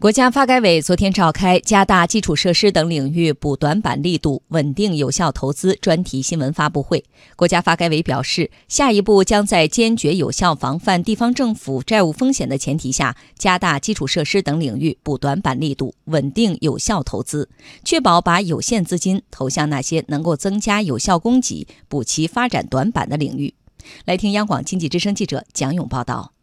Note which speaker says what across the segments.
Speaker 1: 国家发改委昨天召开加大基础设施等领域补短板力度、稳定有效投资专题新闻发布会。国家发改委表示，下一步将在坚决有效防范地方政府债务风险的前提下，加大基础设施等领域补短板力度、稳定有效投资，确保把有限资金投向那些能够增加有效供给、补齐发展短板的领域。来听央广经济之声记者蒋勇报道。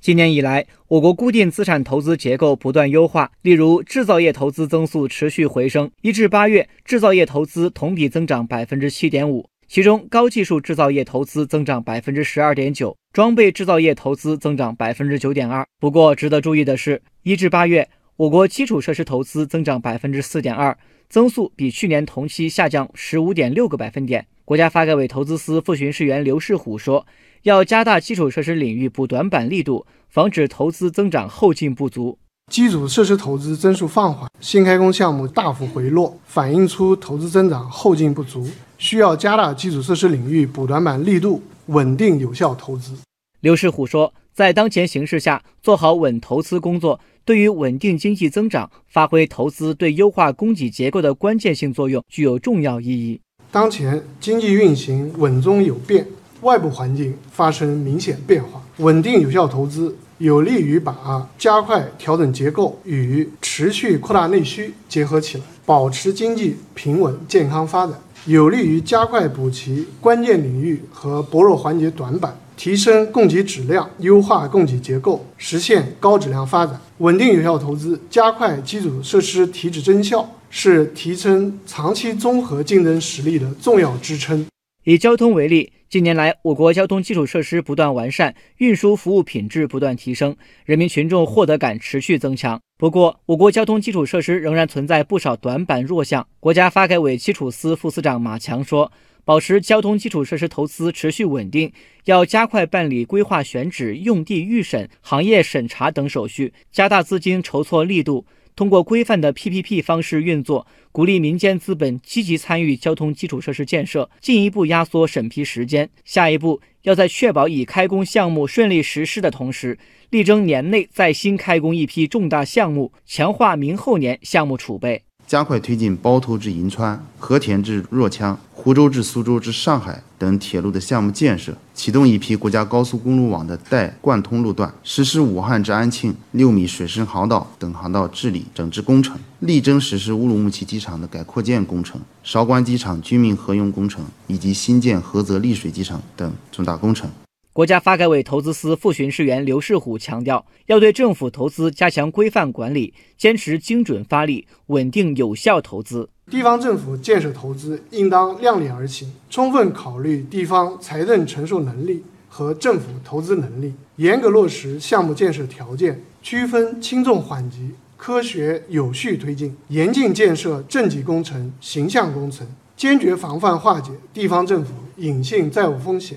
Speaker 2: 今年以来，我国固定资产投资结构不断优化。例如，制造业投资增速持续回升，一至八月，制造业投资同比增长百分之七点五，其中高技术制造业投资增长百分之十二点九，装备制造业投资增长百分之九点二。不过，值得注意的是，一至八月，我国基础设施投资增长百分之四点二，增速比去年同期下降十五点六个百分点。国家发改委投资司副巡视员刘世虎说。要加大基础设施领域补短板力度，防止投资增长后劲不足。
Speaker 3: 基础设施投资增速放缓，新开工项目大幅回落，反映出投资增长后劲不足，需要加大基础设施领域补短板力度，稳定有效投资。
Speaker 2: 刘世虎说，在当前形势下，做好稳投资工作，对于稳定经济增长、发挥投资对优化供给结构的关键性作用，具有重要意义。
Speaker 3: 当前经济运行稳中有变。外部环境发生明显变化，稳定有效投资有利于把加快调整结构与持续扩大内需结合起来，保持经济平稳健康发展，有利于加快补齐关键领域和薄弱环节短板，提升供给质量，优化供给结构，实现高质量发展。稳定有效投资，加快基础设施提质增效，是提升长期综合竞争实力的重要支撑。
Speaker 2: 以交通为例。近年来，我国交通基础设施不断完善，运输服务品质不断提升，人民群众获得感持续增强。不过，我国交通基础设施仍然存在不少短板弱项。国家发改委基础司副司长马强说：“保持交通基础设施投资持续稳定，要加快办理规划选址、用地预审、行业审查等手续，加大资金筹措力度。”通过规范的 PPP 方式运作，鼓励民间资本积极参与交通基础设施建设，进一步压缩审批时间。下一步，要在确保已开工项目顺利实施的同时，力争年内再新开工一批重大项目，强化明后年项目储备。
Speaker 4: 加快推进包头至银川、和田至若羌、湖州至苏州至上海等铁路的项目建设，启动一批国家高速公路网的带贯通路段，实施武汉至安庆六米水深航道等航道治理整治工程，力争实施乌鲁木齐机场的改扩建工程、韶关机场军民合用工程以及新建菏泽丽水机场等重大工程。
Speaker 2: 国家发改委投资司副巡视员刘世虎强调，要对政府投资加强规范管理，坚持精准发力，稳定有效投资。
Speaker 3: 地方政府建设投资应当量力而行，充分考虑地方财政承受能力和政府投资能力，严格落实项目建设条件，区分轻重缓急，科学有序推进，严禁建设政绩工程、形象工程，坚决防范化解地方政府隐性债务风险。